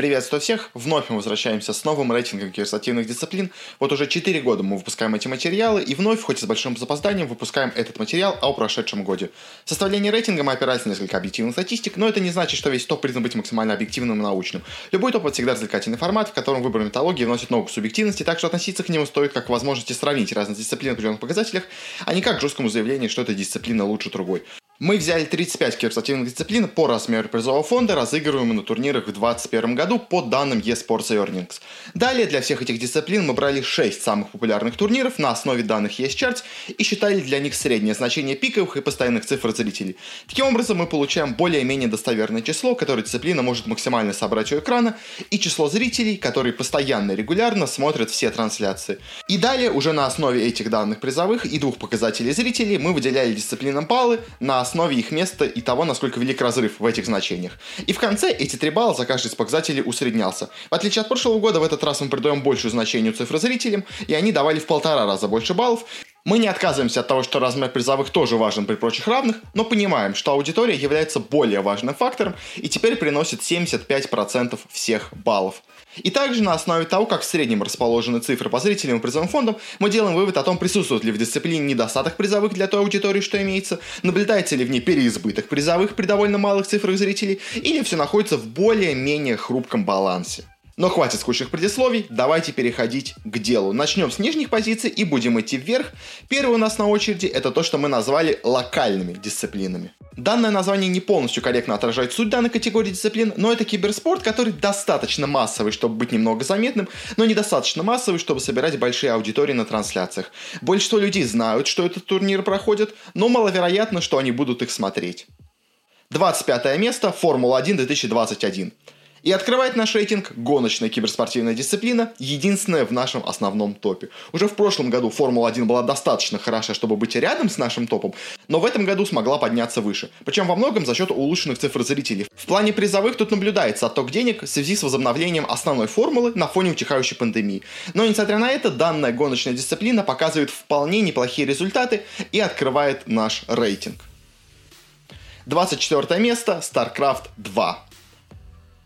Приветствую всех! Вновь мы возвращаемся с новым рейтингом киберспортивных дисциплин. Вот уже 4 года мы выпускаем эти материалы, и вновь, хоть и с большим запозданием, выпускаем этот материал о прошедшем годе. В составлении рейтинга мы опирались на несколько объективных статистик, но это не значит, что весь топ признан быть максимально объективным и научным. Любой топ — всегда развлекательный формат, в котором выбор методологии вносит новую субъективность, так что относиться к нему стоит как к возможности сравнить разные дисциплины в определенных показателях, а не как к жесткому заявлению, что эта дисциплина лучше другой. Мы взяли 35 киберспортивных дисциплин по размеру призового фонда, разыгрываемых на турнирах в 2021 году по данным eSports Earnings. Далее для всех этих дисциплин мы брали 6 самых популярных турниров на основе данных eScharts и считали для них среднее значение пиковых и постоянных цифр зрителей. Таким образом мы получаем более-менее достоверное число, которое дисциплина может максимально собрать у экрана, и число зрителей, которые постоянно и регулярно смотрят все трансляции. И далее уже на основе этих данных призовых и двух показателей зрителей мы выделяли дисциплинам баллы на основе их места и того, насколько велик разрыв в этих значениях. И в конце эти три балла за каждый из показателей усреднялся. В отличие от прошлого года, в этот раз мы придаем большую значению цифры зрителям, и они давали в полтора раза больше баллов, мы не отказываемся от того, что размер призовых тоже важен при прочих равных, но понимаем, что аудитория является более важным фактором и теперь приносит 75% всех баллов. И также на основе того, как в среднем расположены цифры по зрителям и призовым фондам, мы делаем вывод о том, присутствует ли в дисциплине недостаток призовых для той аудитории, что имеется, наблюдается ли в ней переизбыток призовых при довольно малых цифрах зрителей, или все находится в более-менее хрупком балансе. Но хватит скучных предисловий, давайте переходить к делу. Начнем с нижних позиций и будем идти вверх. Первый у нас на очереди это то, что мы назвали локальными дисциплинами. Данное название не полностью корректно отражает суть данной категории дисциплин, но это киберспорт, который достаточно массовый, чтобы быть немного заметным, но недостаточно массовый, чтобы собирать большие аудитории на трансляциях. Большинство людей знают, что этот турнир проходит, но маловероятно, что они будут их смотреть. 25 место Формула-1 2021. И открывает наш рейтинг гоночная киберспортивная дисциплина, единственная в нашем основном топе. Уже в прошлом году Формула-1 была достаточно хороша, чтобы быть рядом с нашим топом, но в этом году смогла подняться выше. Причем во многом за счет улучшенных цифр зрителей. В плане призовых тут наблюдается отток денег в связи с возобновлением основной формулы на фоне утихающей пандемии. Но несмотря на это, данная гоночная дисциплина показывает вполне неплохие результаты и открывает наш рейтинг. 24 место StarCraft 2.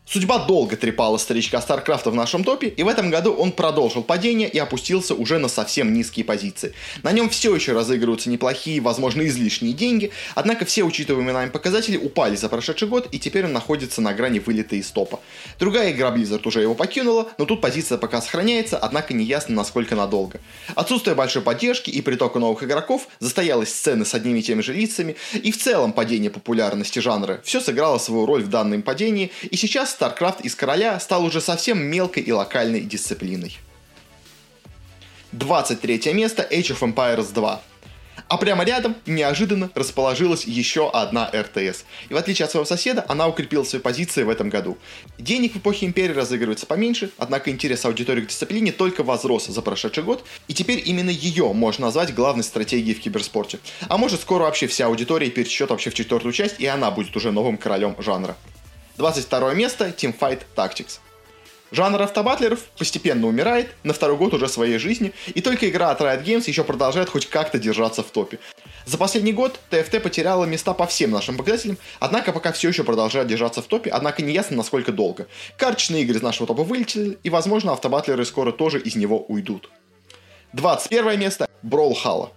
Судьба долго трепала старичка Старкрафта в нашем топе, и в этом году он продолжил падение и опустился уже на совсем низкие позиции. На нем все еще разыгрываются неплохие, возможно, излишние деньги, однако все учитываемые нами показатели упали за прошедший год, и теперь он находится на грани вылета из топа. Другая игра Blizzard уже его покинула, но тут позиция пока сохраняется, однако не ясно, насколько надолго. Отсутствие большой поддержки и притока новых игроков, застоялась сцены с одними и теми же лицами, и в целом падение популярности жанра, все сыграло свою роль в данном падении, и сейчас StarCraft из короля стал уже совсем мелкой и локальной дисциплиной. 23 место Age of Empires 2. А прямо рядом неожиданно расположилась еще одна РТС. И в отличие от своего соседа, она укрепила свои позиции в этом году. Денег в эпохе Империи разыгрывается поменьше, однако интерес аудитории к дисциплине только возрос за прошедший год, и теперь именно ее можно назвать главной стратегией в киберспорте. А может скоро вообще вся аудитория пересечет вообще в четвертую часть, и она будет уже новым королем жанра. 22 место Teamfight Tactics. Жанр автобатлеров постепенно умирает, на второй год уже своей жизни, и только игра от Riot Games еще продолжает хоть как-то держаться в топе. За последний год TFT потеряла места по всем нашим показателям, однако пока все еще продолжает держаться в топе, однако не ясно насколько долго. Карточные игры из нашего топа вылетели, и возможно автобатлеры скоро тоже из него уйдут. 21 место Brawlhalla.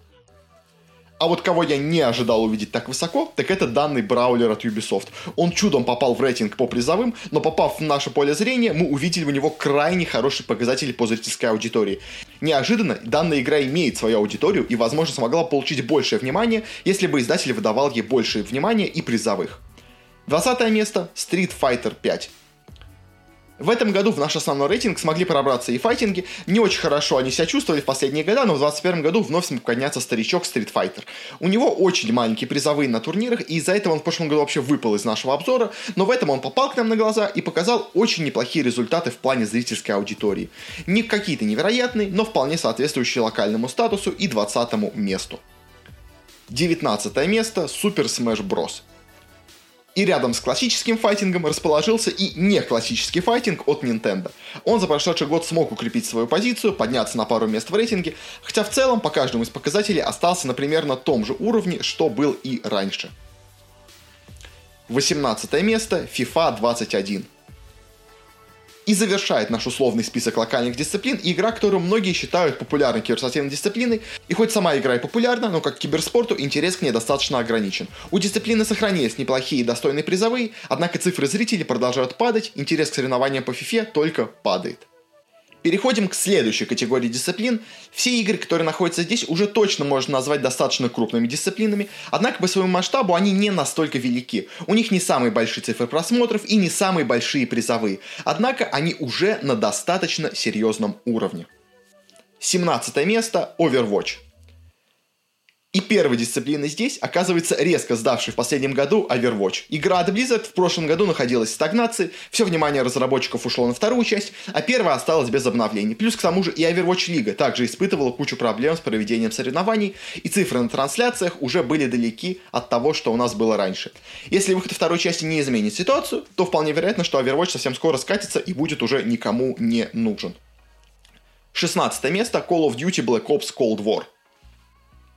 А вот кого я не ожидал увидеть так высоко, так это данный браулер от Ubisoft. Он чудом попал в рейтинг по призовым, но попав в наше поле зрения, мы увидели у него крайне хороший показатель по зрительской аудитории. Неожиданно данная игра имеет свою аудиторию и, возможно, смогла получить большее внимание, если бы издатель выдавал ей больше внимания и призовых. 20 место Street Fighter 5. В этом году в наш основной рейтинг смогли пробраться и файтинги. Не очень хорошо они себя чувствовали в последние годы, но в 2021 году вновь смог подняться старичок Street Fighter. У него очень маленькие призовые на турнирах, и из-за этого он в прошлом году вообще выпал из нашего обзора, но в этом он попал к нам на глаза и показал очень неплохие результаты в плане зрительской аудитории. Не какие-то невероятные, но вполне соответствующие локальному статусу и 20 месту. 19 место Super Smash Bros. И рядом с классическим файтингом расположился и не классический файтинг от Nintendo. Он за прошедший год смог укрепить свою позицию, подняться на пару мест в рейтинге, хотя в целом по каждому из показателей остался на примерно том же уровне, что был и раньше. 18 место FIFA 21. И завершает наш условный список локальных дисциплин игра, которую многие считают популярной киберспортивной дисциплиной. И хоть сама игра и популярна, но как к киберспорту интерес к ней достаточно ограничен. У дисциплины сохранились неплохие и достойные призовые, однако цифры зрителей продолжают падать, интерес к соревнованиям по FIFA только падает. Переходим к следующей категории дисциплин. Все игры, которые находятся здесь, уже точно можно назвать достаточно крупными дисциплинами, однако по своему масштабу они не настолько велики. У них не самые большие цифры просмотров и не самые большие призовые, однако они уже на достаточно серьезном уровне. 17 место Overwatch. И первой дисциплиной здесь оказывается резко сдавший в последнем году Overwatch. Игра от Blizzard в прошлом году находилась в стагнации, все внимание разработчиков ушло на вторую часть, а первая осталась без обновлений. Плюс к тому же и Overwatch Лига также испытывала кучу проблем с проведением соревнований, и цифры на трансляциях уже были далеки от того, что у нас было раньше. Если выход второй части не изменит ситуацию, то вполне вероятно, что Overwatch совсем скоро скатится и будет уже никому не нужен. 16 место Call of Duty Black Ops Cold War –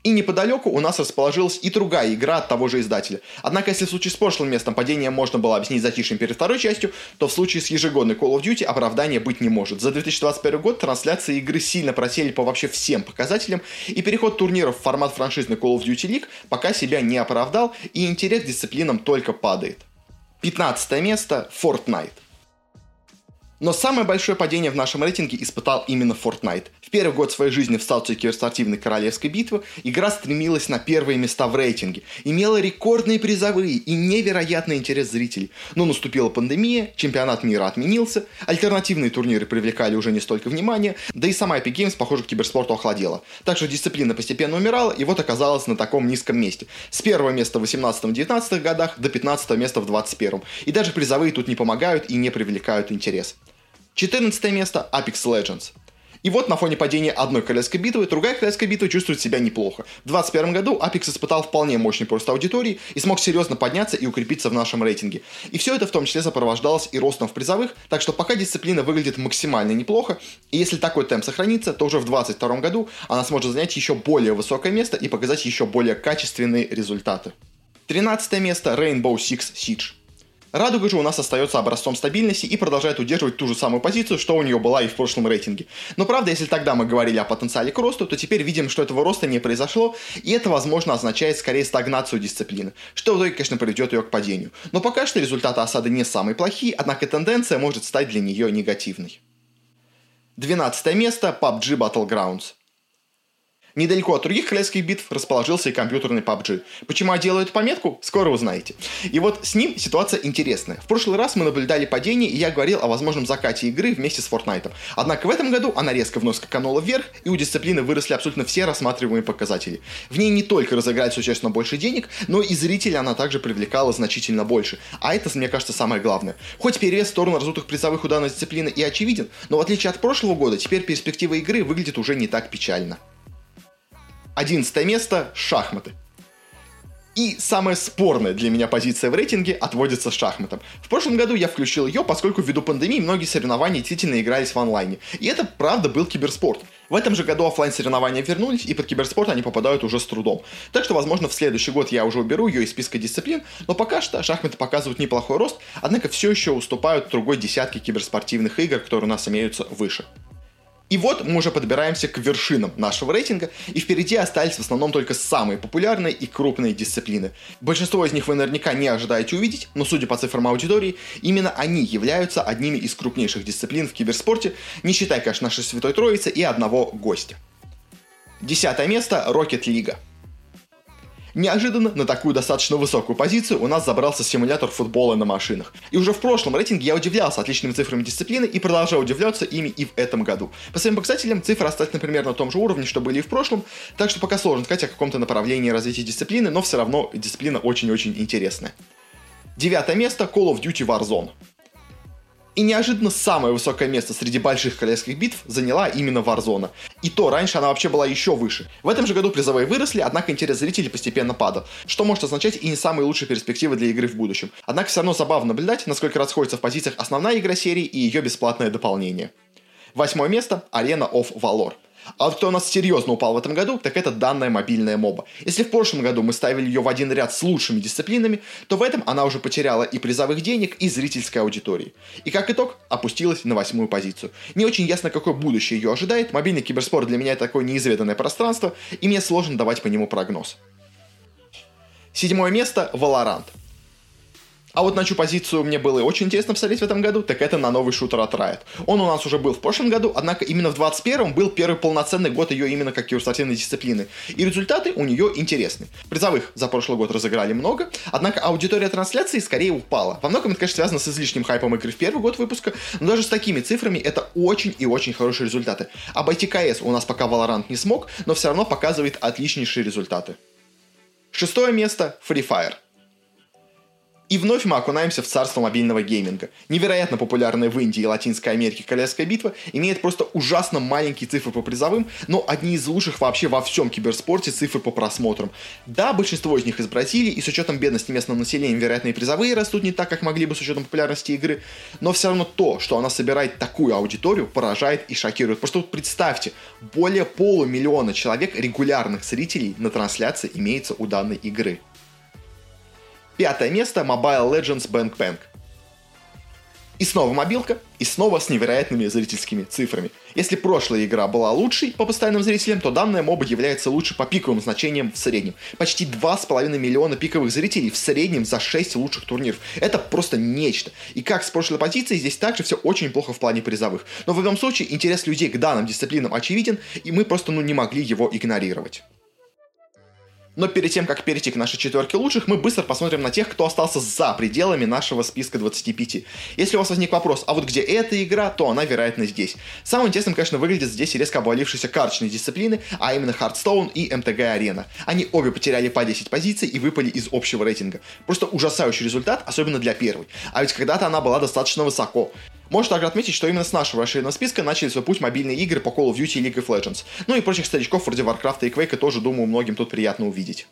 и неподалеку у нас расположилась и другая игра от того же издателя. Однако, если в случае с прошлым местом падения можно было объяснить затишьем перед второй частью, то в случае с ежегодной Call of Duty оправдания быть не может. За 2021 год трансляции игры сильно просели по вообще всем показателям, и переход турниров в формат франшизной Call of Duty League пока себя не оправдал, и интерес к дисциплинам только падает. 15 место – Fortnite. Но самое большое падение в нашем рейтинге испытал именно Fortnite. В первый год своей жизни в статусе киберспортивной королевской битвы игра стремилась на первые места в рейтинге, имела рекордные призовые и невероятный интерес зрителей. Но наступила пандемия, чемпионат мира отменился, альтернативные турниры привлекали уже не столько внимания, да и сама Epic Games, похоже, к киберспорту охладела. Так что дисциплина постепенно умирала и вот оказалась на таком низком месте. С первого места в 18-19 годах до 15 места в 21. И даже призовые тут не помогают и не привлекают интерес. 14 место Apex Legends. И вот на фоне падения одной королевской битвы, другая королевская битва чувствует себя неплохо. В 2021 году Apex испытал вполне мощный рост аудитории и смог серьезно подняться и укрепиться в нашем рейтинге. И все это в том числе сопровождалось и ростом в призовых, так что пока дисциплина выглядит максимально неплохо, и если такой темп сохранится, то уже в 2022 году она сможет занять еще более высокое место и показать еще более качественные результаты. 13 место Rainbow Six Siege. Радуга же у нас остается образцом стабильности и продолжает удерживать ту же самую позицию, что у нее была и в прошлом рейтинге. Но правда, если тогда мы говорили о потенциале к росту, то теперь видим, что этого роста не произошло, и это, возможно, означает скорее стагнацию дисциплины, что в итоге, конечно, приведет ее к падению. Но пока что результаты осады не самые плохие, однако тенденция может стать для нее негативной. 12 место PUBG Battlegrounds. Недалеко от других королевских битв расположился и компьютерный PUBG. Почему я делаю эту пометку, скоро узнаете. И вот с ним ситуация интересная. В прошлый раз мы наблюдали падение, и я говорил о возможном закате игры вместе с Fortnite. Однако в этом году она резко вновь скаканула вверх, и у дисциплины выросли абсолютно все рассматриваемые показатели. В ней не только разыграть существенно больше денег, но и зрителей она также привлекала значительно больше. А это, мне кажется, самое главное. Хоть перевес в сторону раздутых призовых у данной дисциплины и очевиден, но в отличие от прошлого года, теперь перспектива игры выглядит уже не так печально. 11 место – шахматы. И самая спорная для меня позиция в рейтинге отводится шахматам. В прошлом году я включил ее, поскольку ввиду пандемии многие соревнования действительно игрались в онлайне. И это правда был киберспорт. В этом же году офлайн соревнования вернулись, и под киберспорт они попадают уже с трудом. Так что, возможно, в следующий год я уже уберу ее из списка дисциплин, но пока что шахматы показывают неплохой рост, однако все еще уступают другой десятке киберспортивных игр, которые у нас имеются выше. И вот мы уже подбираемся к вершинам нашего рейтинга, и впереди остались в основном только самые популярные и крупные дисциплины. Большинство из них вы наверняка не ожидаете увидеть, но судя по цифрам аудитории, именно они являются одними из крупнейших дисциплин в киберспорте, не считая, конечно, нашей Святой Троицы и одного гостя. Десятое место – Rocket League. Неожиданно на такую достаточно высокую позицию у нас забрался симулятор футбола на машинах. И уже в прошлом рейтинге я удивлялся отличными цифрами дисциплины и продолжаю удивляться ими и в этом году. По своим показателям цифры остались, например, на том же уровне, что были и в прошлом, так что пока сложно сказать о каком-то направлении развития дисциплины, но все равно дисциплина очень-очень интересная. Девятое место Call of Duty Warzone. И неожиданно самое высокое место среди больших королевских битв заняла именно Warzone. И то раньше она вообще была еще выше. В этом же году призовые выросли, однако интерес зрителей постепенно падал, что может означать и не самые лучшие перспективы для игры в будущем. Однако все равно забавно наблюдать, насколько расходится в позициях основная игра серии и ее бесплатное дополнение. Восьмое место – Arena of Valor – А вот кто у нас серьезно упал в этом году, так это данная мобильная моба. Если в прошлом году мы ставили ее в один ряд с лучшими дисциплинами, то в этом она уже потеряла и призовых денег, и зрительской аудитории. И как итог, опустилась на восьмую позицию. Не очень ясно, какое будущее ее ожидает. Мобильный киберспорт для меня такое неизведанное пространство, и мне сложно давать по нему прогноз. Седьмое место – Valorant. А вот на чью позицию мне было очень интересно посмотреть в этом году, так это на новый шутер от Riot. Он у нас уже был в прошлом году, однако именно в 21 был первый полноценный год ее именно как киберспортивной дисциплины. И результаты у нее интересны. Призовых за прошлый год разыграли много, однако аудитория трансляции скорее упала. Во многом это, конечно, связано с излишним хайпом игры в первый год выпуска, но даже с такими цифрами это очень и очень хорошие результаты. Обойти КС у нас пока Valorant не смог, но все равно показывает отличнейшие результаты. Шестое место – Free Fire. И вновь мы окунаемся в царство мобильного гейминга. Невероятно популярная в Индии и Латинской Америке Королевская битва имеет просто ужасно маленькие цифры по призовым, но одни из лучших вообще во всем киберспорте цифры по просмотрам. Да, большинство из них из Бразилии, и с учетом бедности местного населения, вероятно, призовые растут не так, как могли бы с учетом популярности игры, но все равно то, что она собирает такую аудиторию, поражает и шокирует. Просто вот представьте, более полумиллиона человек регулярных зрителей на трансляции имеется у данной игры. Пятое место Mobile Legends Bank Bank. И снова мобилка, и снова с невероятными зрительскими цифрами. Если прошлая игра была лучшей по постоянным зрителям, то данная моба является лучше по пиковым значениям в среднем. Почти 2,5 миллиона пиковых зрителей в среднем за 6 лучших турниров. Это просто нечто. И как с прошлой позиции, здесь также все очень плохо в плане призовых. Но в любом случае, интерес людей к данным дисциплинам очевиден, и мы просто ну, не могли его игнорировать. Но перед тем, как перейти к нашей четверке лучших, мы быстро посмотрим на тех, кто остался за пределами нашего списка 25. Если у вас возник вопрос, а вот где эта игра, то она, вероятно, здесь. Самым интересным, конечно, выглядит здесь резко обвалившиеся карточные дисциплины, а именно Hearthstone и MTG Arena. Они обе потеряли по 10 позиций и выпали из общего рейтинга. Просто ужасающий результат, особенно для первой. А ведь когда-то она была достаточно высоко. Можно также отметить, что именно с нашего расширенного списка начали свой путь мобильные игры по Call of Duty и League of Legends. Ну и прочих старичков вроде Warcraft и Quake тоже, думаю, многим тут приятно увидеть.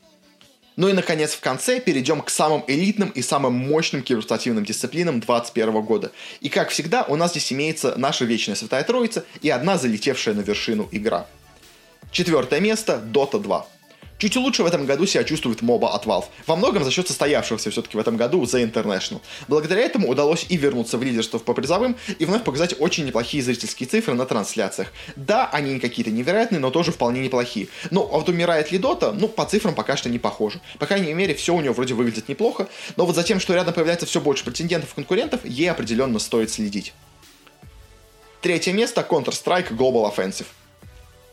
Ну и, наконец, в конце перейдем к самым элитным и самым мощным киберспортивным дисциплинам 2021 года. И, как всегда, у нас здесь имеется наша вечная святая троица и одна залетевшая на вершину игра. Четвертое место — Dota 2. Чуть лучше в этом году себя чувствует моба от Valve. Во многом за счет состоявшегося все-таки в этом году The International. Благодаря этому удалось и вернуться в лидерство по призовым, и вновь показать очень неплохие зрительские цифры на трансляциях. Да, они не какие-то невероятные, но тоже вполне неплохие. Ну, а вот умирает ли Дота, ну, по цифрам пока что не похоже. По крайней мере, все у него вроде выглядит неплохо, но вот за тем, что рядом появляется все больше претендентов и конкурентов, ей определенно стоит следить. Третье место Counter-Strike Global Offensive.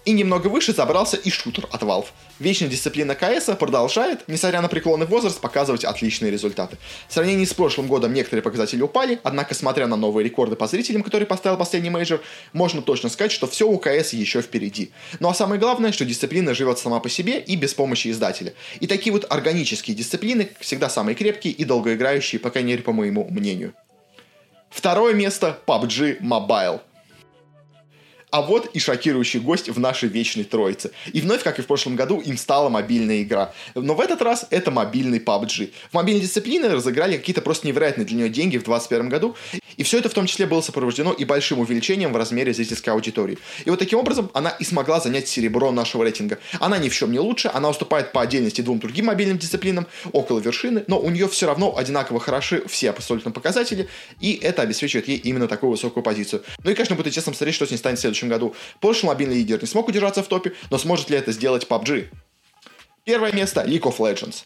И немного выше забрался и шутер от Valve. Вечная дисциплина КС продолжает, несмотря на преклонный возраст, показывать отличные результаты. В сравнении с прошлым годом некоторые показатели упали, однако, смотря на новые рекорды по зрителям, которые поставил последний мейджор, можно точно сказать, что все у КС еще впереди. Ну а самое главное, что дисциплина живет сама по себе и без помощи издателя. И такие вот органические дисциплины всегда самые крепкие и долгоиграющие, по крайней мере, по моему мнению. Второе место PUBG Mobile. А вот и шокирующий гость в нашей вечной троице. И вновь, как и в прошлом году, им стала мобильная игра. Но в этот раз это мобильный PUBG. В мобильной дисциплине разыграли какие-то просто невероятные для нее деньги в 2021 году. И все это в том числе было сопровождено и большим увеличением в размере зрительской аудитории. И вот таким образом она и смогла занять серебро нашего рейтинга. Она ни в чем не лучше, она уступает по отдельности двум другим мобильным дисциплинам, около вершины, но у нее все равно одинаково хороши все абсолютно показатели, и это обеспечивает ей именно такую высокую позицию. Ну и, конечно, будет интересно смотреть, что с ней станет в следующем следующем году. Прошлый мобильный лидер не смог удержаться в топе, но сможет ли это сделать PUBG? Первое место League of Legends.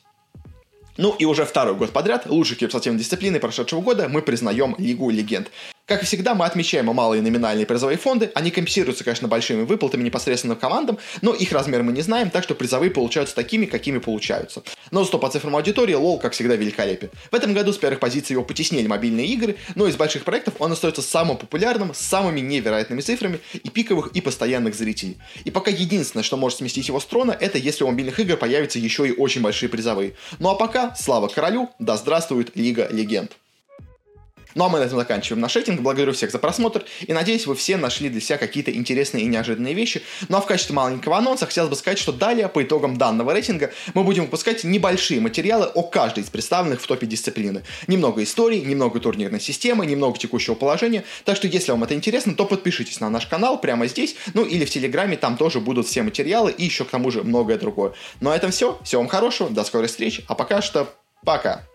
Ну и уже второй год подряд лучшей киберспортивной дисциплины прошедшего года мы признаем Лигу Легенд. Как и всегда, мы отмечаем малые номинальные призовые фонды. Они компенсируются, конечно, большими выплатами непосредственно командам, но их размер мы не знаем, так что призовые получаются такими, какими получаются. Но зато по цифрам аудитории лол, как всегда, великолепен. В этом году с первых позиций его потеснили мобильные игры, но из больших проектов он остается самым популярным, с самыми невероятными цифрами и пиковых, и постоянных зрителей. И пока единственное, что может сместить его с трона, это если у мобильных игр появятся еще и очень большие призовые. Ну а пока, слава королю, да здравствует Лига Легенд. Ну а мы на этом заканчиваем наш рейтинг. Благодарю всех за просмотр и надеюсь, вы все нашли для себя какие-то интересные и неожиданные вещи. Ну а в качестве маленького анонса хотелось бы сказать, что далее по итогам данного рейтинга мы будем выпускать небольшие материалы о каждой из представленных в топе дисциплины. Немного истории, немного турнирной системы, немного текущего положения. Так что если вам это интересно, то подпишитесь на наш канал прямо здесь, ну или в Телеграме, там тоже будут все материалы и еще к тому же многое другое. Ну а этом все. Всего вам хорошего, до скорой встречи, а пока что пока.